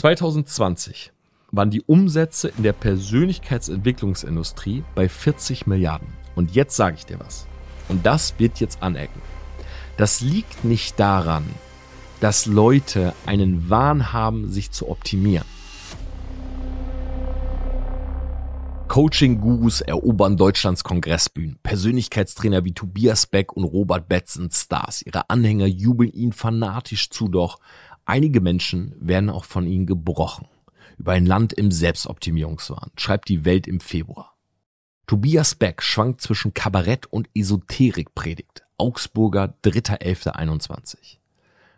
2020 waren die Umsätze in der Persönlichkeitsentwicklungsindustrie bei 40 Milliarden. Und jetzt sage ich dir was. Und das wird jetzt anecken. Das liegt nicht daran, dass Leute einen Wahn haben, sich zu optimieren. Coaching-Gurus erobern Deutschlands Kongressbühnen. Persönlichkeitstrainer wie Tobias Beck und Robert Betz sind Stars. Ihre Anhänger jubeln ihnen fanatisch zu, doch einige Menschen werden auch von ihnen gebrochen. Über ein Land im Selbstoptimierungswahn schreibt die Welt im Februar. Tobias Beck schwankt zwischen Kabarett und Esoterikpredigt. Augsburger 3.11.21.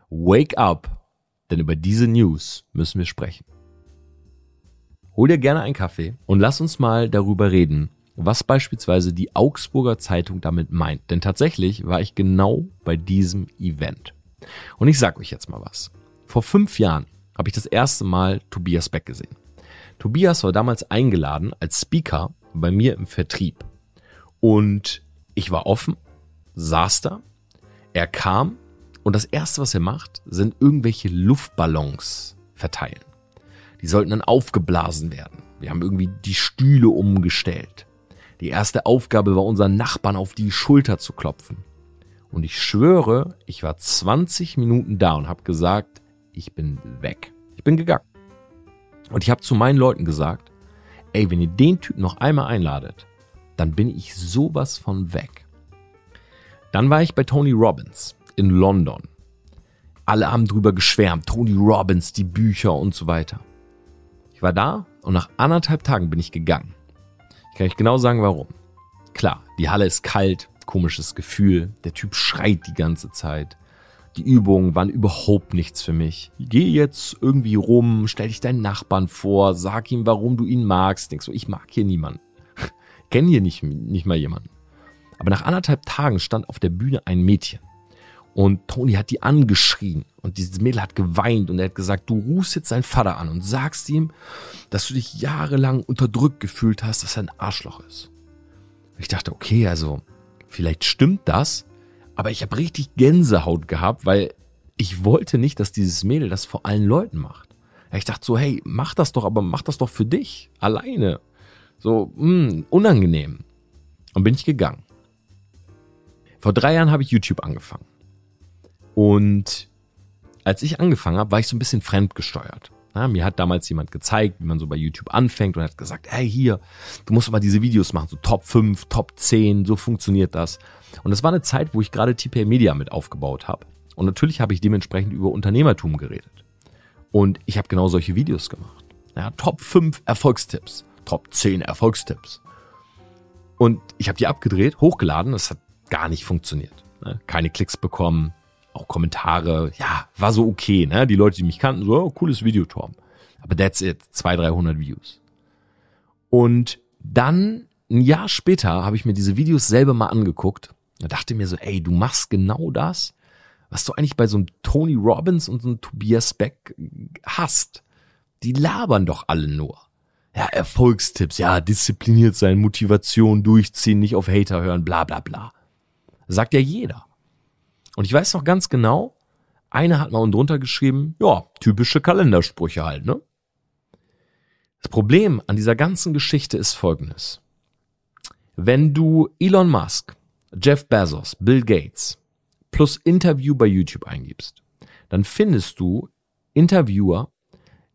Wake up, denn über diese News müssen wir sprechen. Hol dir gerne einen Kaffee und lass uns mal darüber reden, was beispielsweise die Augsburger Zeitung damit meint. Denn tatsächlich war ich genau bei diesem Event. Und ich sag euch jetzt mal was. Vor fünf Jahren habe ich das erste Mal Tobias Beck gesehen. Tobias war damals eingeladen als Speaker bei mir im Vertrieb. Und ich war offen, saß da, er kam und das erste, was er macht, sind irgendwelche Luftballons verteilen. Die sollten dann aufgeblasen werden. Wir haben irgendwie die Stühle umgestellt. Die erste Aufgabe war, unseren Nachbarn auf die Schulter zu klopfen. Und ich schwöre, ich war 20 Minuten da und habe gesagt, ich bin weg. Ich bin gegangen. Und ich habe zu meinen Leuten gesagt, ey, wenn ihr den Typ noch einmal einladet, dann bin ich sowas von weg. Dann war ich bei Tony Robbins in London. Alle haben drüber geschwärmt, Tony Robbins, die Bücher und so weiter. Ich war da und nach anderthalb Tagen bin ich gegangen. Ich kann euch genau sagen, warum. Klar, die Halle ist kalt, komisches Gefühl, der Typ schreit die ganze Zeit. Die Übungen waren überhaupt nichts für mich. Geh jetzt irgendwie rum, stell dich deinen Nachbarn vor, sag ihm, warum du ihn magst. Denkst du, ich mag hier niemanden. Kenn hier nicht, nicht mal jemanden. Aber nach anderthalb Tagen stand auf der Bühne ein Mädchen. Und Toni hat die angeschrien und dieses Mädel hat geweint und er hat gesagt, du rufst jetzt deinen Vater an und sagst ihm, dass du dich jahrelang unterdrückt gefühlt hast, dass er ein Arschloch ist. Ich dachte, okay, also vielleicht stimmt das, aber ich habe richtig Gänsehaut gehabt, weil ich wollte nicht, dass dieses Mädel das vor allen Leuten macht. Ich dachte so, hey, mach das doch, aber mach das doch für dich, alleine. So, mh, hm, unangenehm. Und bin ich gegangen. Vor drei Jahren habe ich YouTube angefangen. Und als ich angefangen habe, war ich so ein bisschen fremdgesteuert. Ja, mir hat damals jemand gezeigt, wie man so bei YouTube anfängt und hat gesagt, hey hier, du musst mal diese Videos machen, so Top 5, Top 10, so funktioniert das. Und das war eine Zeit, wo ich gerade TPA Media mit aufgebaut habe. Und natürlich habe ich dementsprechend über Unternehmertum geredet. Und ich habe genau solche Videos gemacht. Ja, Top 5 Erfolgstipps, Top 10 Erfolgstipps. Und ich habe die abgedreht, hochgeladen, das hat gar nicht funktioniert. Ne? Keine Klicks bekommen, auch Kommentare, ja, war so okay, ne? Die Leute, die mich kannten, so, oh, cooles Video, Tom. Aber that's it, 200, 300 Views. Und dann, ein Jahr später, habe ich mir diese Videos selber mal angeguckt. Da dachte mir so, ey, du machst genau das, was du eigentlich bei so einem Tony Robbins und so einem Tobias Beck hast. Die labern doch alle nur. Ja, Erfolgstipps, ja, diszipliniert sein, Motivation durchziehen, nicht auf Hater hören, bla bla bla. Sagt ja jeder. Und ich weiß noch ganz genau, einer hat mal unten drunter geschrieben, ja, typische Kalendersprüche halt, ne? Das Problem an dieser ganzen Geschichte ist folgendes. Wenn du Elon Musk, Jeff Bezos, Bill Gates plus Interview bei YouTube eingibst, dann findest du Interviewer,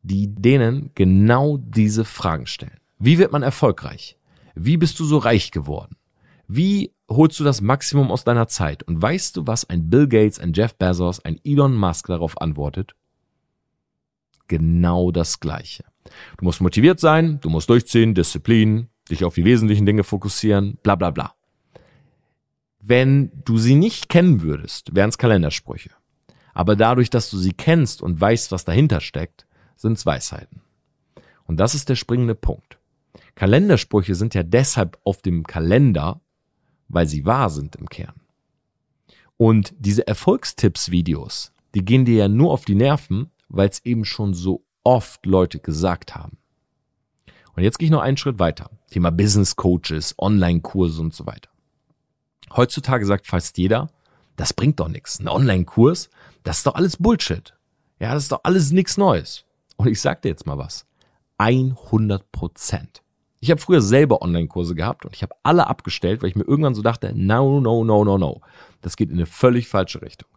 die denen genau diese Fragen stellen. Wie wird man erfolgreich? Wie bist du so reich geworden? Wie holst du das Maximum aus deiner Zeit? Und weißt du, was ein Bill Gates, ein Jeff Bezos, ein Elon Musk darauf antwortet? Genau das Gleiche. Du musst motiviert sein, du musst durchziehen, Disziplin, dich auf die wesentlichen Dinge fokussieren, bla bla bla. Wenn du sie nicht kennen würdest, wären es Kalendersprüche. Aber dadurch, dass du sie kennst und weißt, was dahinter steckt, sind es Weisheiten. Und das ist der springende Punkt. Kalendersprüche sind ja deshalb auf dem Kalender, weil sie wahr sind im Kern. Und diese Erfolgstipps-Videos, die gehen dir ja nur auf die Nerven, weil es eben schon so oft Leute gesagt haben. Und jetzt gehe ich noch einen Schritt weiter. Thema Business Coaches, Online-Kurse und so weiter. Heutzutage sagt fast jeder, das bringt doch nichts. Ein Online-Kurs, das ist doch alles Bullshit. Ja, das ist doch alles nichts Neues. Und ich sag dir jetzt mal was. 100 Prozent. Ich habe früher selber Online-Kurse gehabt und ich habe alle abgestellt, weil ich mir irgendwann so dachte, no, no, no, no, no. Das geht in eine völlig falsche Richtung.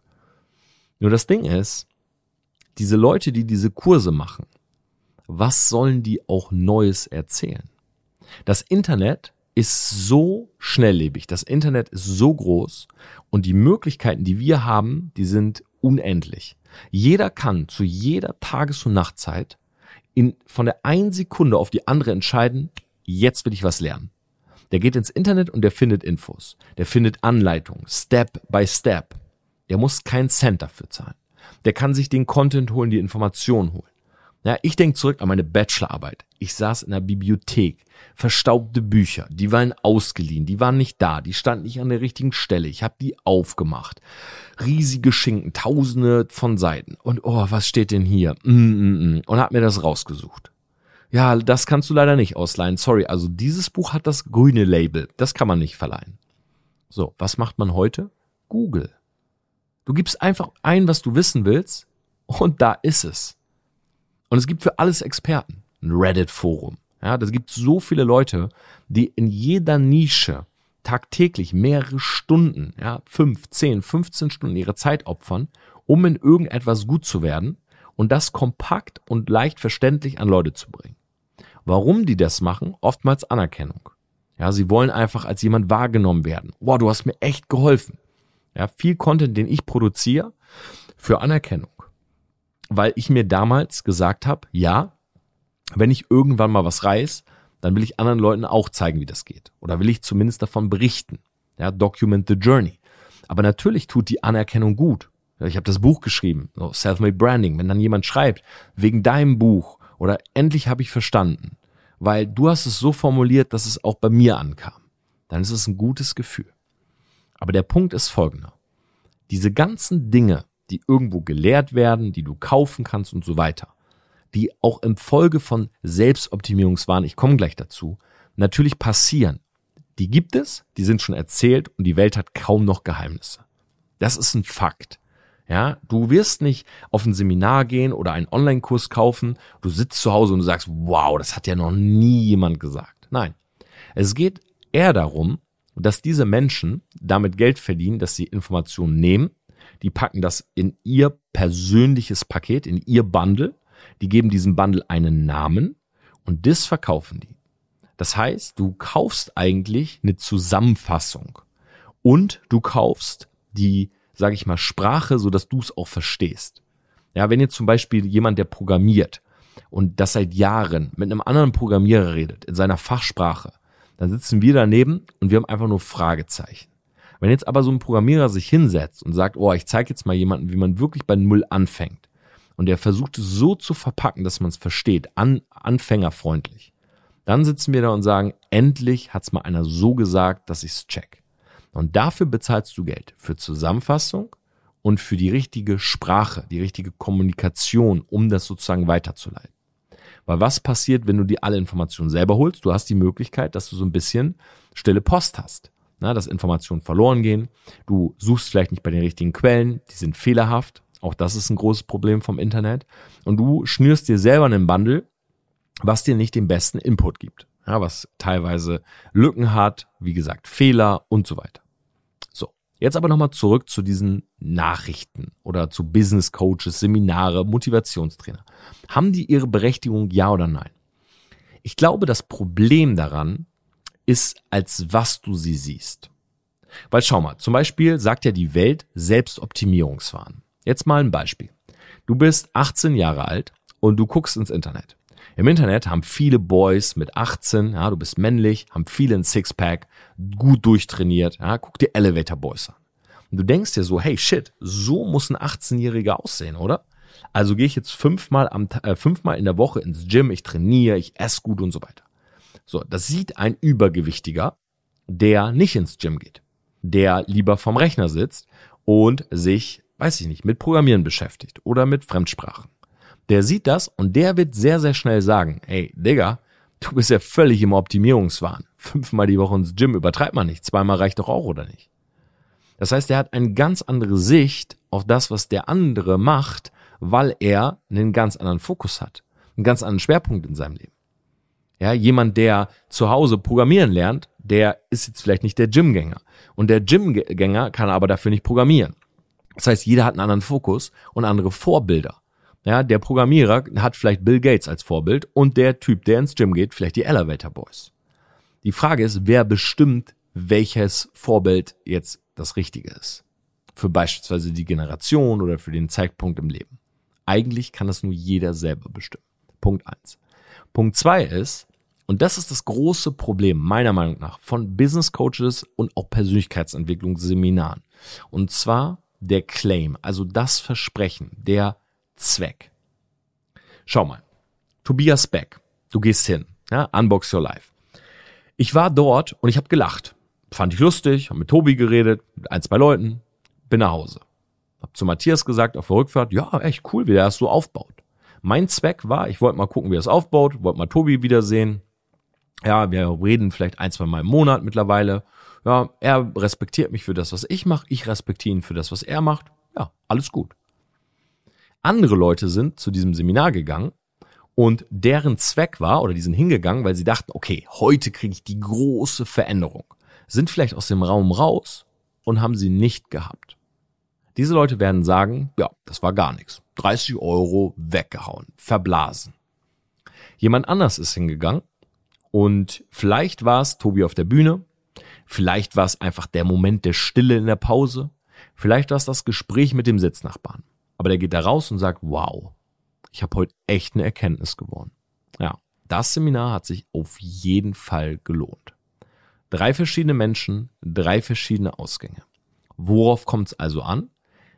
Nur das Ding ist, diese Leute, die diese Kurse machen, was sollen die auch Neues erzählen? Das Internet ist so schnelllebig, das Internet ist so groß und die Möglichkeiten, die wir haben, die sind unendlich. Jeder kann zu jeder Tages- und Nachtzeit in, von der einen Sekunde auf die andere entscheiden, jetzt will ich was lernen. Der geht ins Internet und der findet Infos. Der findet Anleitungen, Step by Step. Der muss kein Cent dafür zahlen. Der kann sich den Content holen, die Information holen. Ja, ich denke zurück an meine Bachelorarbeit. Ich saß in der Bibliothek, verstaubte Bücher, die waren ausgeliehen, die waren nicht da, die standen nicht an der richtigen Stelle. Ich habe die aufgemacht. Riesige Schinken, tausende von Seiten. Und oh, was steht denn hier? Mm, mm, mm. Und hab mir das rausgesucht. Ja, das kannst du leider nicht ausleihen. Sorry, also dieses Buch hat das grüne Label. Das kann man nicht verleihen. So, was macht man heute? Google. Du gibst einfach ein, was du wissen willst, und da ist es. Und es gibt für alles Experten. Ein Reddit-Forum. Ja, das gibt so viele Leute, die in jeder Nische tagtäglich mehrere Stunden, ja, fünf, zehn, 15 Stunden ihre Zeit opfern, um in irgendetwas gut zu werden und das kompakt und leicht verständlich an Leute zu bringen. Warum die das machen? Oftmals Anerkennung. Ja, sie wollen einfach als jemand wahrgenommen werden. Wow, du hast mir echt geholfen. Ja, viel Content, den ich produziere, für Anerkennung. Weil ich mir damals gesagt habe, ja, wenn ich irgendwann mal was reiß, dann will ich anderen Leuten auch zeigen, wie das geht. Oder will ich zumindest davon berichten. Ja, document the journey. Aber natürlich tut die Anerkennung gut. Ich habe das Buch geschrieben, so Self-Made Branding. Wenn dann jemand schreibt, wegen deinem Buch oder endlich habe ich verstanden, weil du hast es so formuliert, dass es auch bei mir ankam, dann ist es ein gutes Gefühl. Aber der Punkt ist folgender. Diese ganzen Dinge, die irgendwo gelehrt werden, die du kaufen kannst und so weiter, die auch im Folge von Selbstoptimierungswahn, ich komme gleich dazu, natürlich passieren. Die gibt es, die sind schon erzählt und die Welt hat kaum noch Geheimnisse. Das ist ein Fakt. Ja, du wirst nicht auf ein Seminar gehen oder einen Online-Kurs kaufen. Du sitzt zu Hause und du sagst, wow, das hat ja noch nie jemand gesagt. Nein. Es geht eher darum, dass diese Menschen damit Geld verdienen, dass sie Informationen nehmen, die packen das in ihr persönliches Paket, in ihr Bundle, die geben diesem Bundle einen Namen und das verkaufen die. Das heißt, du kaufst eigentlich eine Zusammenfassung und du kaufst die, sage ich mal, Sprache, so dass du es auch verstehst. Ja, wenn jetzt zum Beispiel jemand, der programmiert und das seit Jahren mit einem anderen Programmierer redet, in seiner Fachsprache, dann sitzen wir daneben und wir haben einfach nur Fragezeichen. Wenn jetzt aber so ein Programmierer sich hinsetzt und sagt, oh, ich zeige jetzt mal jemanden, wie man wirklich bei Null anfängt, und der versucht es so zu verpacken, dass man es versteht, an, anfängerfreundlich, dann sitzen wir da und sagen, endlich hat es mal einer so gesagt, dass ich es check. Und dafür bezahlst du Geld für Zusammenfassung und für die richtige Sprache, die richtige Kommunikation, um das sozusagen weiterzuleiten. Weil was passiert, wenn du dir alle Informationen selber holst? Du hast die Möglichkeit, dass du so ein bisschen stille Post hast. Na, dass Informationen verloren gehen. Du suchst vielleicht nicht bei den richtigen Quellen, die sind fehlerhaft. Auch das ist ein großes Problem vom Internet. Und du schnürst dir selber einen Bundle, was dir nicht den besten Input gibt. Ja, was teilweise Lücken hat, wie gesagt, Fehler und so weiter. Jetzt aber nochmal zurück zu diesen Nachrichten oder zu Business Coaches, Seminare, Motivationstrainer. Haben die ihre Berechtigung, ja oder nein? Ich glaube, das Problem daran ist, als was du sie siehst. Weil schau mal, zum Beispiel sagt ja die Welt Selbstoptimierungswahn. Jetzt mal ein Beispiel. Du bist 18 Jahre alt und du guckst ins Internet. Im Internet haben viele Boys mit 18, ja, du bist männlich, haben viele ein Sixpack, gut durchtrainiert, ja, guck dir Elevator Boys an. Und du denkst dir so, hey shit, so muss ein 18-Jähriger aussehen, oder? Also gehe ich jetzt fünfmal am äh, fünfmal in der Woche ins Gym, ich trainiere, ich esse gut und so weiter. So, das sieht ein Übergewichtiger, der nicht ins Gym geht, der lieber vom Rechner sitzt und sich, weiß ich nicht, mit Programmieren beschäftigt oder mit Fremdsprachen. Der sieht das und der wird sehr, sehr schnell sagen, hey, Digga, du bist ja völlig im Optimierungswahn. Fünfmal die Woche ins Gym übertreibt man nicht. Zweimal reicht doch auch, oder nicht? Das heißt, er hat eine ganz andere Sicht auf das, was der andere macht, weil er einen ganz anderen Fokus hat. einen ganz anderen Schwerpunkt in seinem Leben. Ja, jemand, der zu Hause programmieren lernt, der ist jetzt vielleicht nicht der Gymgänger. Und der Gymgänger kann aber dafür nicht programmieren. Das heißt, jeder hat einen anderen Fokus und andere Vorbilder. Ja, der Programmierer hat vielleicht Bill Gates als Vorbild und der Typ, der ins Gym geht, vielleicht die Elevator Boys. Die Frage ist, wer bestimmt, welches Vorbild jetzt das Richtige ist. Für beispielsweise die Generation oder für den Zeitpunkt im Leben. Eigentlich kann das nur jeder selber bestimmen. Punkt eins. Punkt zwei ist, und das ist das große Problem meiner Meinung nach von Business Coaches und auch Persönlichkeitsentwicklungsseminaren. Und zwar der Claim, also das Versprechen, der Zweck. Schau mal, Tobias Beck, du gehst hin, ja, Unbox Your Life. Ich war dort und ich habe gelacht. Fand ich lustig, habe mit Tobi geredet, mit ein, zwei Leuten, bin nach Hause. Hab zu Matthias gesagt auf der Rückfahrt, ja, echt cool, wie der das so aufbaut. Mein Zweck war, ich wollte mal gucken, wie er es aufbaut, wollte mal Tobi wiedersehen. Ja, wir reden vielleicht ein, zwei Mal im Monat mittlerweile. Ja, er respektiert mich für das, was ich mache, ich respektiere ihn für das, was er macht. Ja, alles gut. Andere Leute sind zu diesem Seminar gegangen und deren Zweck war, oder die sind hingegangen, weil sie dachten, okay, heute kriege ich die große Veränderung. Sind vielleicht aus dem Raum raus und haben sie nicht gehabt. Diese Leute werden sagen, ja, das war gar nichts. 30 Euro weggehauen, verblasen. Jemand anders ist hingegangen und vielleicht war es Tobi auf der Bühne, vielleicht war es einfach der Moment der Stille in der Pause, vielleicht war es das Gespräch mit dem Sitznachbarn. Aber der geht da raus und sagt, wow, ich habe heute echt eine Erkenntnis gewonnen. Ja, das Seminar hat sich auf jeden Fall gelohnt. Drei verschiedene Menschen, drei verschiedene Ausgänge. Worauf kommt es also an?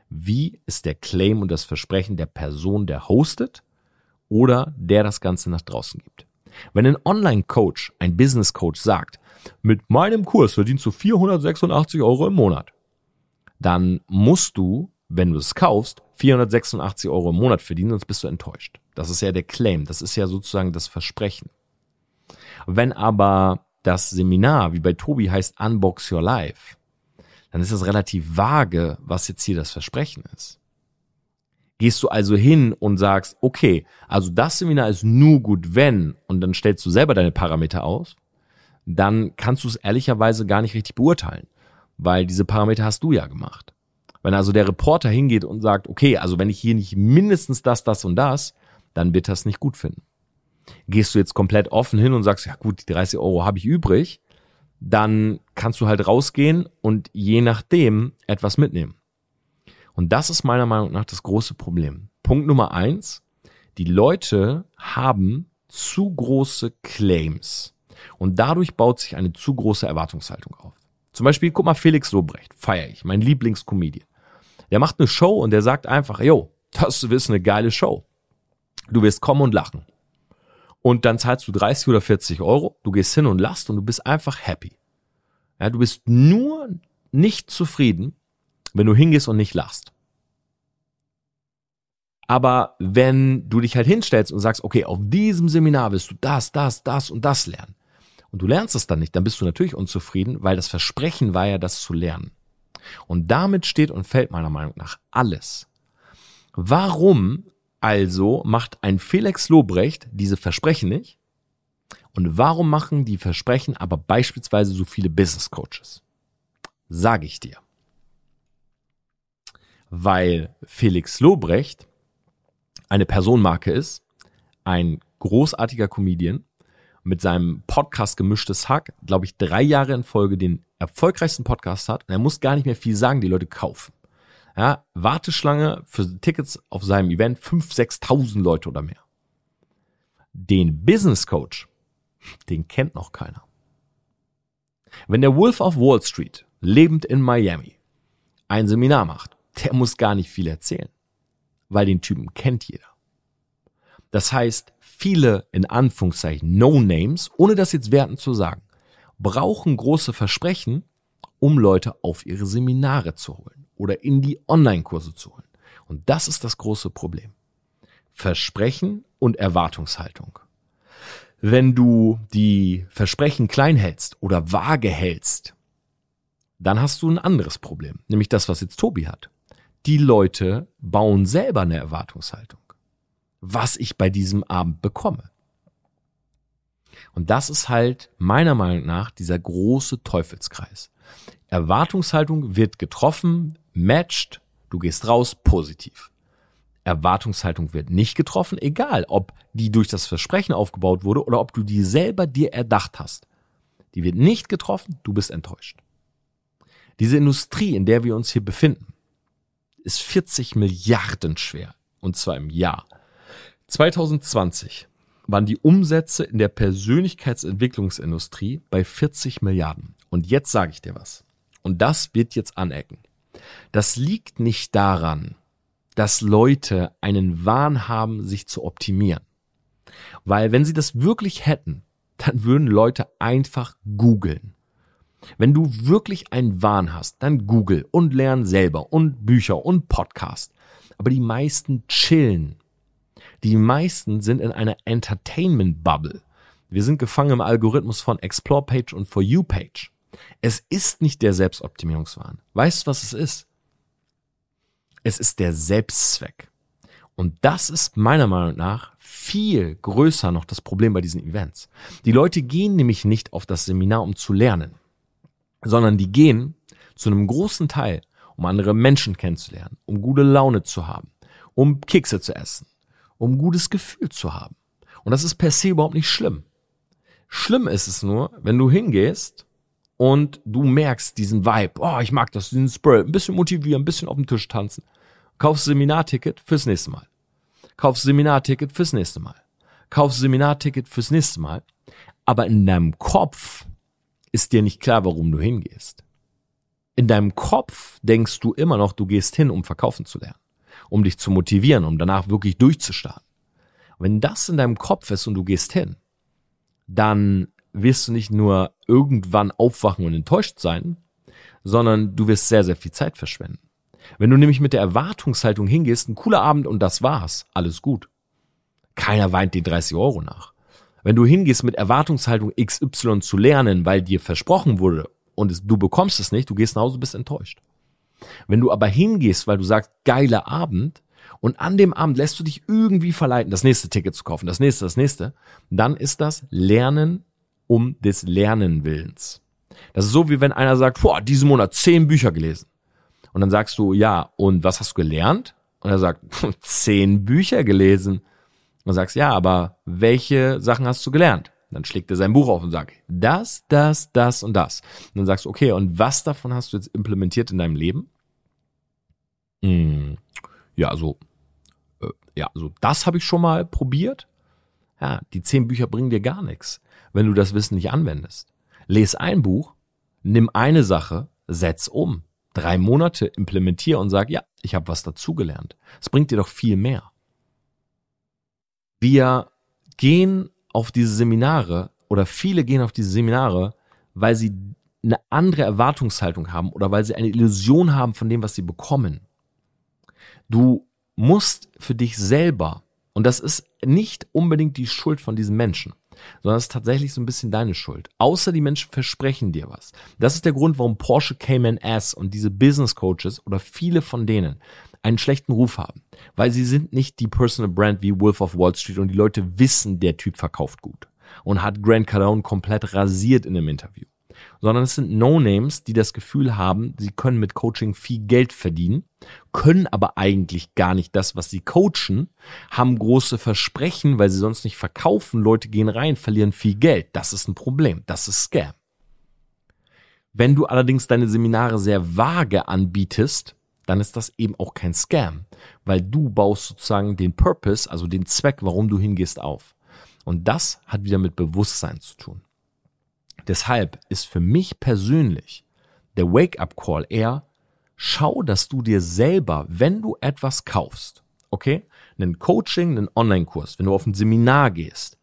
Wie ist der Claim und das Versprechen der Person, der hostet oder der das Ganze nach draußen gibt? Wenn ein Online-Coach, ein Business-Coach sagt, mit meinem Kurs verdienst du 486 Euro im Monat, dann musst du, wenn du es kaufst, 486 Euro im Monat verdienen, sonst bist du enttäuscht. Das ist ja der Claim, das ist ja sozusagen das Versprechen. Wenn aber das Seminar, wie bei Tobi heißt Unbox Your Life, dann ist das relativ vage, was jetzt hier das Versprechen ist. Gehst du also hin und sagst, okay, also das Seminar ist nur gut, wenn, und dann stellst du selber deine Parameter aus, dann kannst du es ehrlicherweise gar nicht richtig beurteilen, weil diese Parameter hast du ja gemacht. Wenn also der Reporter hingeht und sagt, okay, also wenn ich hier nicht mindestens das, das und das, dann wird das nicht gut finden. Gehst du jetzt komplett offen hin und sagst, ja gut, die 30 Euro habe ich übrig, dann kannst du halt rausgehen und je nachdem etwas mitnehmen. Und das ist meiner Meinung nach das große Problem. Punkt Nummer eins, die Leute haben zu große Claims. Und dadurch baut sich eine zu große Erwartungshaltung auf. Zum Beispiel, guck mal, Felix Lobrecht, feier ich, mein Lieblingscomedian. Der macht eine Show und der sagt einfach, yo, das ist eine geile Show. Du wirst kommen und lachen. Und dann zahlst du 30 oder 40 Euro, du gehst hin und lachst und du bist einfach happy. Ja, du bist nur nicht zufrieden, wenn du hingehst und nicht lachst. Aber wenn du dich halt hinstellst und sagst, okay, auf diesem Seminar wirst du das, das, das und das lernen, und du lernst es dann nicht, dann bist du natürlich unzufrieden, weil das Versprechen war ja, das zu lernen. Und damit steht und fällt meiner Meinung nach alles. Warum also macht ein Felix Lobrecht diese Versprechen nicht? Und warum machen die Versprechen aber beispielsweise so viele Business Coaches? Sage ich dir. Weil Felix Lobrecht eine Personenmarke ist, ein großartiger Comedian, mit seinem Podcast Gemischtes Hack, glaube ich, drei Jahre in Folge den erfolgreichsten Podcast hat. Und er muss gar nicht mehr viel sagen, die Leute kaufen. Ja, Warteschlange für Tickets auf seinem Event 5.000, 6.000 Leute oder mehr. Den Business Coach, den kennt noch keiner. Wenn der Wolf of Wall Street, lebend in Miami, ein Seminar macht, der muss gar nicht viel erzählen, weil den Typen kennt jeder. Das heißt, viele in Anführungszeichen No-Names, ohne das jetzt werten zu sagen, brauchen große Versprechen, um Leute auf ihre Seminare zu holen oder in die Online-Kurse zu holen. Und das ist das große Problem. Versprechen und Erwartungshaltung. Wenn du die Versprechen klein hältst oder vage hältst, dann hast du ein anderes Problem, nämlich das, was jetzt Tobi hat. Die Leute bauen selber eine Erwartungshaltung. was ich bei diesem Abend bekomme. Und das ist halt meiner Meinung nach dieser große Teufelskreis. Erwartungshaltung wird getroffen, matcht, du gehst raus, positiv. Erwartungshaltung wird nicht getroffen, egal ob die durch das Versprechen aufgebaut wurde oder ob du die selber dir erdacht hast. Die wird nicht getroffen, du bist enttäuscht. Diese Industrie, in der wir uns hier befinden, ist 40 Milliarden schwer. Und zwar im Jahr. 2020 waren die Umsätze in der Persönlichkeitsentwicklungsindustrie bei 40 Milliarden. Und jetzt sage ich dir was. Und das wird jetzt anecken. Das liegt nicht daran, dass Leute einen Wahn haben, sich zu optimieren. Weil wenn sie das wirklich hätten, dann würden Leute einfach googeln. Wenn du wirklich einen Wahn hast, dann google und lern selber und Bücher und Podcast. Aber die meisten chillen. Die meisten sind in einer Entertainment Bubble. Wir sind gefangen im Algorithmus von Explore Page und For You Page. Es ist nicht der Selbstoptimierungswahn. Weißt du, was es ist? Es ist der Selbstzweck. Und das ist meiner Meinung nach viel größer noch das Problem bei diesen Events. Die Leute gehen nämlich nicht auf das Seminar, um zu lernen, sondern die gehen zu einem großen Teil, um andere Menschen kennenzulernen, um gute Laune zu haben, um Kekse zu essen, um gutes Gefühl zu haben. Und das ist per se überhaupt nicht schlimm. Schlimm ist es nur, wenn du hingehst und du merkst diesen Vibe, oh, ich mag das, diesen Spirit, ein bisschen motivieren, ein bisschen auf dem Tisch tanzen. Kaufst Seminarticket fürs nächste Mal. Kaufst Seminarticket fürs nächste Mal. Kaufst Seminarticket fürs nächste Mal. Aber in deinem Kopf ist dir nicht klar, warum du hingehst. In deinem Kopf denkst du immer noch, du gehst hin, um verkaufen zu lernen, um dich zu motivieren, um danach wirklich durchzustarten. Wenn das in deinem Kopf ist und du gehst hin, dann wirst du nicht nur irgendwann aufwachen und enttäuscht sein, sondern du wirst sehr, sehr viel Zeit verschwenden. Wenn du nämlich mit der Erwartungshaltung hingehst, ein cooler Abend und das war's, alles gut. Keiner weint den 30 Euro nach. Wenn du hingehst mit Erwartungshaltung XY zu lernen, weil dir versprochen wurde und es, du bekommst es nicht, du gehst nach Hause, bist enttäuscht. Wenn du aber hingehst, weil du sagst, geiler Abend, und an dem Abend lässt du dich irgendwie verleiten, das nächste Ticket zu kaufen, das nächste, das nächste, dann ist das Lernen um des Lernenwillens. Das ist so, wie wenn einer sagt, boah, diesen Monat zehn Bücher gelesen. Und dann sagst du, ja, und was hast du gelernt? Und er sagt, zehn Bücher gelesen. Und du sagst, ja, aber welche Sachen hast du gelernt? Dann schlägt er sein Buch auf und sagt, das, das, das und das. Und dann sagst du, okay, und was davon hast du jetzt implementiert in deinem Leben? Hm, ja, also, äh, ja, also das habe ich schon mal probiert. Ja, die zehn Bücher bringen dir gar nichts, wenn du das Wissen nicht anwendest. Les ein Buch, nimm eine Sache, setz um. Drei Monate implementier und sag, ja, ich habe was dazugelernt. Es bringt dir doch viel mehr. Wir gehen auf diese Seminare oder viele gehen auf diese Seminare, weil sie eine andere Erwartungshaltung haben oder weil sie eine Illusion haben von dem, was sie bekommen. Du musst für dich selber, und das ist nicht unbedingt die Schuld von diesen Menschen, sondern es ist tatsächlich so ein bisschen deine Schuld. Außer die Menschen versprechen dir was. Das ist der Grund, warum Porsche Cayman S und diese Business Coaches oder viele von denen einen schlechten Ruf haben. Weil sie sind nicht die Personal Brand wie Wolf of Wall Street und die Leute wissen, der Typ verkauft gut. Und hat Grant Cardone komplett rasiert in einem Interview sondern es sind No-Names, die das Gefühl haben, sie können mit Coaching viel Geld verdienen, können aber eigentlich gar nicht das, was sie coachen, haben große Versprechen, weil sie sonst nicht verkaufen, Leute gehen rein, verlieren viel Geld. Das ist ein Problem, das ist Scam. Wenn du allerdings deine Seminare sehr vage anbietest, dann ist das eben auch kein Scam, weil du baust sozusagen den Purpose, also den Zweck, warum du hingehst, auf. Und das hat wieder mit Bewusstsein zu tun. Deshalb ist für mich persönlich der Wake-up-Call eher, schau, dass du dir selber, wenn du etwas kaufst, okay, einen Coaching, einen Online-Kurs, wenn du auf ein Seminar gehst,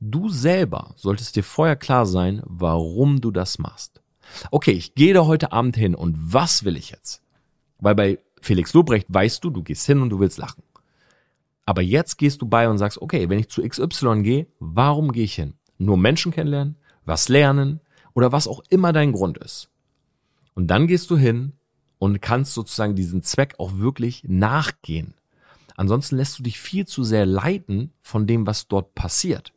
du selber solltest dir vorher klar sein, warum du das machst. Okay, ich gehe da heute Abend hin und was will ich jetzt? Weil bei Felix Lobrecht weißt du, du gehst hin und du willst lachen. Aber jetzt gehst du bei und sagst, okay, wenn ich zu XY gehe, warum gehe ich hin? Nur Menschen kennenlernen, was lernen oder was auch immer dein Grund ist. Und dann gehst du hin und kannst sozusagen diesen Zweck auch wirklich nachgehen. Ansonsten lässt du dich viel zu sehr leiten von dem, was dort passiert.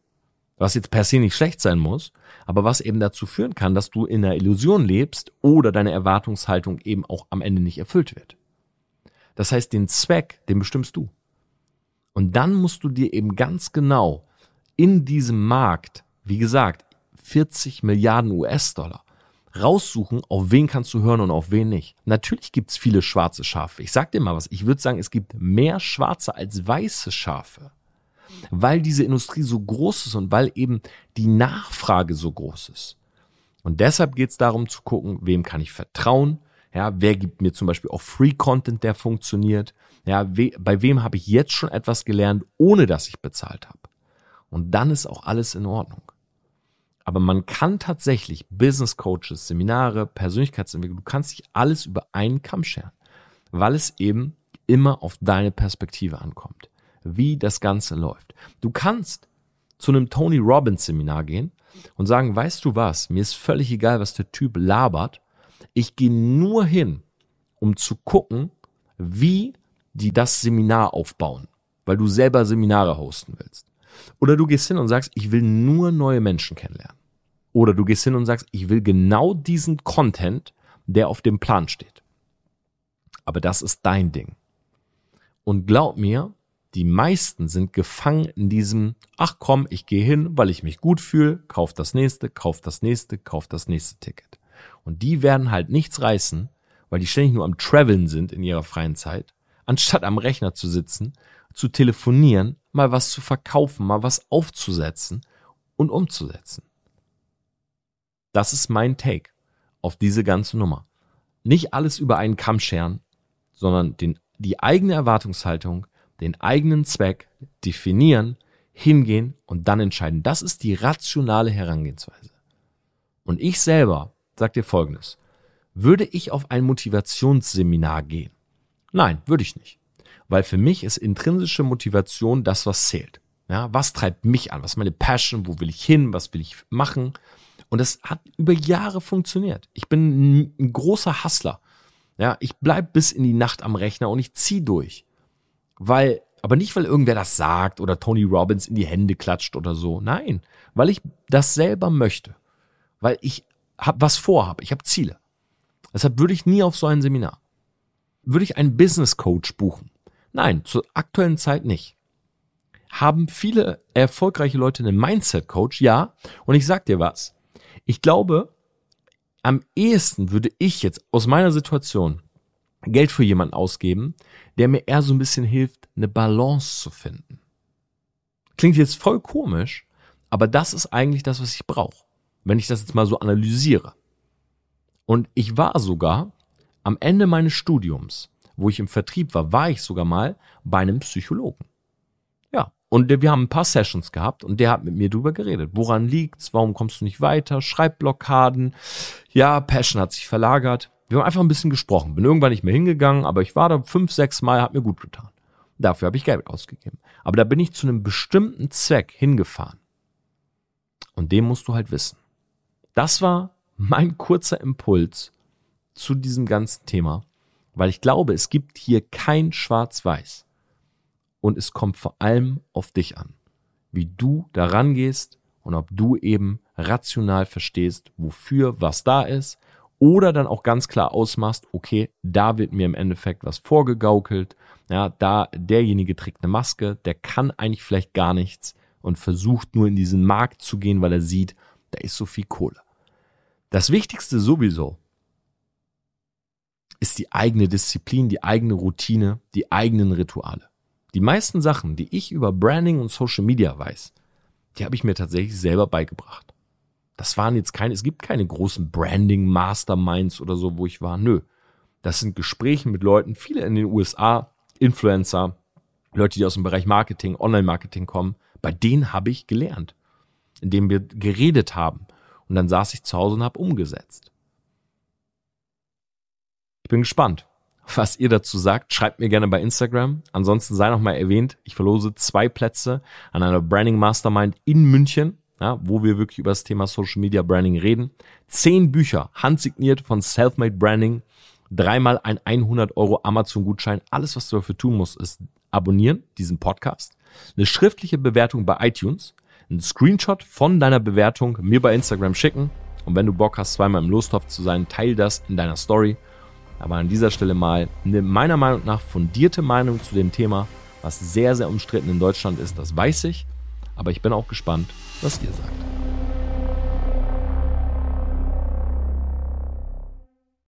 Was jetzt per se nicht schlecht sein muss, aber was eben dazu führen kann, dass du in einer Illusion lebst oder deine Erwartungshaltung eben auch am Ende nicht erfüllt wird. Das heißt, den Zweck, den bestimmst du. Und dann musst du dir eben ganz genau in diesem Markt, wie gesagt, 40 Milliarden US-Dollar, raussuchen, auf wen kannst du hören und auf wen nicht. Natürlich gibt's viele schwarze Schafe. Ich sag dir mal was, ich würde sagen, es gibt mehr schwarze als weiße Schafe. Weil diese Industrie so groß ist und weil eben die Nachfrage so groß ist. Und deshalb geht's darum zu gucken, wem kann ich vertrauen, ja, wer gibt mir zum Beispiel auch Free Content, der funktioniert? Ja, we, bei wem habe ich jetzt schon etwas gelernt, ohne dass ich bezahlt habe? Und dann ist auch alles in Ordnung. Aber man kann tatsächlich Business Coaches, Seminare, Persönlichkeitsentwicklung, du kannst dich alles über einen Kamm scheren, weil es eben immer auf deine Perspektive ankommt, wie das Ganze läuft. Du kannst zu einem Tony Robbins Seminar gehen und sagen, weißt du was, mir ist völlig egal, was der Typ labert. Ich gehe nur hin, um zu gucken, wie die das Seminar aufbauen, weil du selber Seminare hosten willst. Oder du gehst hin und sagst, ich will nur neue Menschen kennenlernen. Oder du gehst hin und sagst, ich will genau diesen Content, der auf dem Plan steht. Aber das ist dein Ding. Und glaub mir, die meisten sind gefangen in diesem, ach komm, ich gehe hin, weil ich mich gut fühle, kauf das nächste, kauf das nächste, kauf das nächste Ticket. Und die werden halt nichts reißen, weil die ständig nur am Traveln sind in ihrer freien Zeit, anstatt am Rechner zu sitzen, zu telefonieren, mal was zu verkaufen, mal was aufzusetzen und umzusetzen. Das ist mein Take auf diese ganze Nummer. Nicht alles über einen Kamm scheren, sondern den, die eigene Erwartungshaltung, den eigenen Zweck definieren, hingehen und dann entscheiden. Das ist die rationale Herangehensweise. Und ich selber sag dir Folgendes. Würde ich auf ein Motivationsseminar gehen? Nein, würde ich nicht. Weil für mich ist intrinsische Motivation das, was zählt. Ja, was treibt mich an? Was ist meine Passion? Wo will ich hin? Was will ich machen? Und das hat über Jahre funktioniert. Ich bin ein, großer Hustler. Ja, ich bleib bis in die Nacht am Rechner und ich zieh durch. Weil, aber nicht, weil irgendwer das sagt oder Tony Robbins in die Hände klatscht oder so. Nein, weil ich das selber möchte. Weil ich hab was vorhab. Ich habe Ziele. Deshalb würde ich nie auf so ein Seminar. Würde ich einen Business Coach buchen? Nein, zur aktuellen Zeit nicht. Haben viele erfolgreiche Leute einen Mindset Coach? Ja. Und ich sag dir was. Ich glaube, am ehesten würde ich jetzt aus meiner Situation Geld für jemanden ausgeben, der mir eher so ein bisschen hilft, eine Balance zu finden. Klingt jetzt voll komisch, aber das ist eigentlich das, was ich brauche, wenn ich das jetzt mal so analysiere. Und ich war sogar am Ende meines Studiums, wo ich im Vertrieb war, war ich sogar mal bei einem Psychologen. Und wir haben ein paar Sessions gehabt und der hat mit mir drüber geredet. Woran liegt's? Warum kommst du nicht weiter? Schreibblockaden. Ja, Passion hat sich verlagert. Wir haben einfach ein bisschen gesprochen. Bin irgendwann nicht mehr hingegangen, aber ich war da fünf, sechs Mal, hat mir gut getan. Dafür habe ich Geld ausgegeben. Aber da bin ich zu einem bestimmten Zweck hingefahren. Und den musst du halt wissen. Das war mein kurzer Impuls zu diesem ganzen Thema, weil ich glaube, es gibt hier kein Schwarz-Weiß und es kommt vor allem auf dich an, wie du daran gehst und ob du eben rational verstehst, wofür was da ist oder dann auch ganz klar ausmachst, okay, da wird mir im Endeffekt was vorgegaukelt, ja, da derjenige trägt eine Maske, der kann eigentlich vielleicht gar nichts und versucht nur in diesen Markt zu gehen, weil er sieht, da ist so viel Kohle. Das Wichtigste sowieso ist die eigene Disziplin, die eigene Routine, die eigenen Rituale. Die meisten Sachen, die ich über Branding und Social Media weiß, die habe ich mir tatsächlich selber beigebracht. Das waren jetzt keine, es gibt keine großen Branding Masterminds oder so, wo ich war. Nö. Das sind Gespräche mit Leuten, viele in den USA, Influencer, Leute, die aus dem Bereich Marketing, Online-Marketing kommen. Bei denen habe ich gelernt, indem wir geredet haben. Und dann saß ich zu Hause und habe umgesetzt. Ich bin gespannt was ihr dazu sagt. Schreibt mir gerne bei Instagram. Ansonsten sei noch mal erwähnt, ich verlose zwei Plätze an einer Branding Mastermind in München, ja, wo wir wirklich über das Thema Social Media Branding reden. Zehn Bücher, handsigniert von Selfmade Branding. Dreimal ein 100 Euro Amazon-Gutschein. Alles, was du dafür tun musst, ist abonnieren, diesen Podcast, eine schriftliche Bewertung bei iTunes, einen Screenshot von deiner Bewertung mir bei Instagram schicken und wenn du Bock hast, zweimal im Lostopf zu sein, teil das in deiner Story. Aber an dieser Stelle mal eine meiner Meinung nach fundierte Meinung zu dem Thema, was sehr, sehr umstritten in Deutschland ist, das weiß ich. Aber ich bin auch gespannt, was ihr sagt.